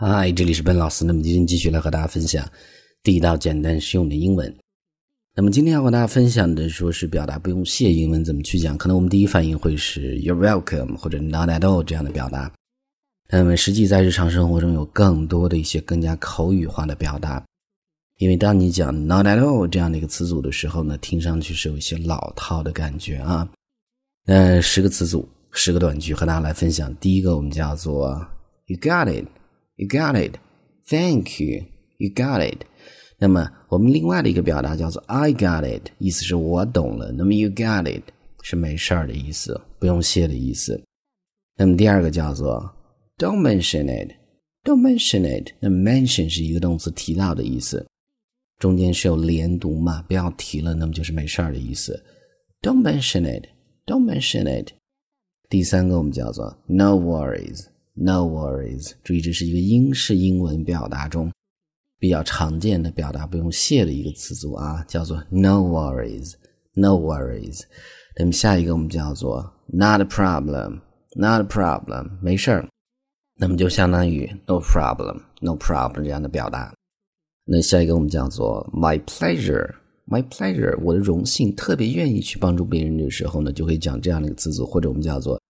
嗨，这里是本老师。那么今天继续来和大家分享地道、简单、实用的英文。那么今天要和大家分享的，说是表达不用谢英文怎么去讲。可能我们第一反应会是 "You're welcome" 或者 "Not at all" 这样的表达。那么实际在日常生活中有更多的一些更加口语化的表达。因为当你讲 "Not at all" 这样的一个词组的时候呢，听上去是有一些老套的感觉啊。呃，十个词组，十个短句，和大家来分享。第一个我们叫做 "You got it"。You got it. Thank you. You got it. 那么我们另外的一个表达叫做 I got it，意思是我懂了。那么 You got it 是没事儿的意思，不用谢的意思。那么第二个叫做 Don't mention it. Don't mention it. 那 mention 是一个动词提到的意思，中间是有连读嘛，不要提了，那么就是没事儿的意思。Don't mention it. Don't mention it. 第三个我们叫做 No worries. No worries，注意这是一个英式英文表达中比较常见的表达不用谢的一个词组啊，叫做 No worries，No worries。那么下一个我们叫做 Not a problem，Not a problem，没事儿。那么就相当于 No problem，No problem 这样的表达。那下一个我们叫做 My pleasure，My pleasure，我的荣幸，特别愿意去帮助别人的时候呢，就会讲这样的一个词组，或者我们叫做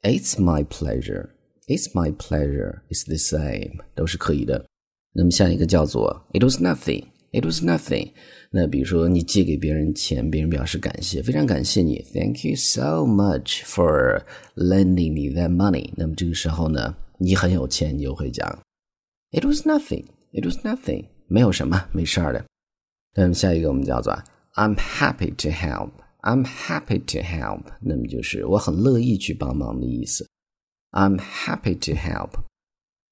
It's my pleasure。It's my pleasure. It's the same，都是可以的。那么下一个叫做 It was nothing. It was nothing. 那比如说你借给别人钱，别人表示感谢，非常感谢你，Thank you so much for lending me that money。那么这个时候呢，你很有钱，你就会讲 It was nothing. It was nothing. 没有什么，没事儿的。那么下一个我们叫做 I'm happy to help. I'm happy to help. 那么就是我很乐意去帮忙的意思。 I'm happy to help。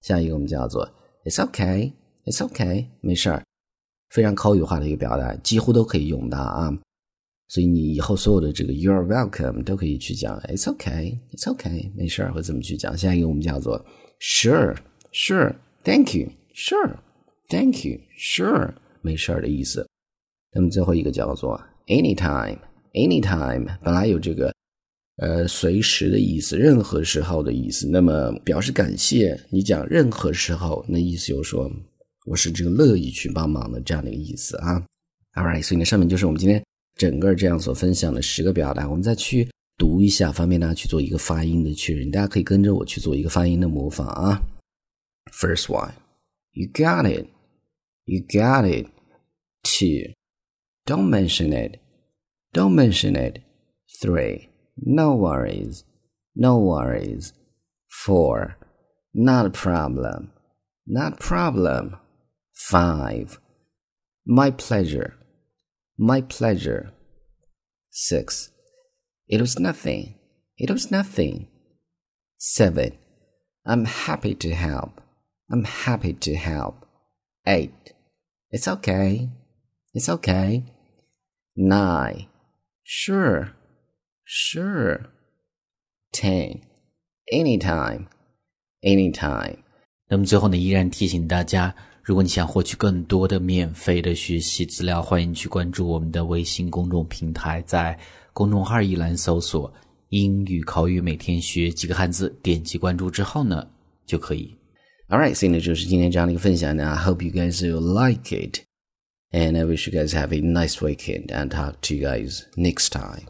下一个我们叫做 It's okay, It's okay，没事儿，非常口语化的一个表达，几乎都可以用到啊。所以你以后所有的这个 You're welcome 都可以去讲 It's okay, It's okay，没事儿，会这么去讲。下一个我们叫做 Sure, Sure, Thank you, Sure, Thank you, Sure，没事儿的意思。那么最后一个叫做 Anytime, Anytime，本来有这个。 呃，随时的意思，任何时候的意思。那么表示感谢，你讲任何时候，那意思就是说我是这个乐意去帮忙的这样的一个意思啊。All right，所以呢，上面就是我们今天整个这样所分享的十个表达，我们再去读一下，方便大家去做一个发音的确认。大家可以跟着我去做一个发音的模仿啊。First one，you got it，you got it。Two，don't mention it，don't mention it。Three。No worries. No worries. 4. Not a problem. Not problem. 5. My pleasure. My pleasure. 6. It was nothing. It was nothing. 7. I'm happy to help. I'm happy to help. 8. It's okay. It's okay. 9. Sure. Sure. Ten. Anytime. Anytime. 那么最后呢，依然提醒大家，如果你想获取更多的免费的学习资料，欢迎去关注我们的微信公众平台，在公众号一栏搜索“英语口语每天学几个汉字”，点击关注之后呢，就可以。All right，所以呢，就是今天这样的一个分享呢。I hope you guys will like it, and I wish you guys have a nice weekend, and talk to you guys next time.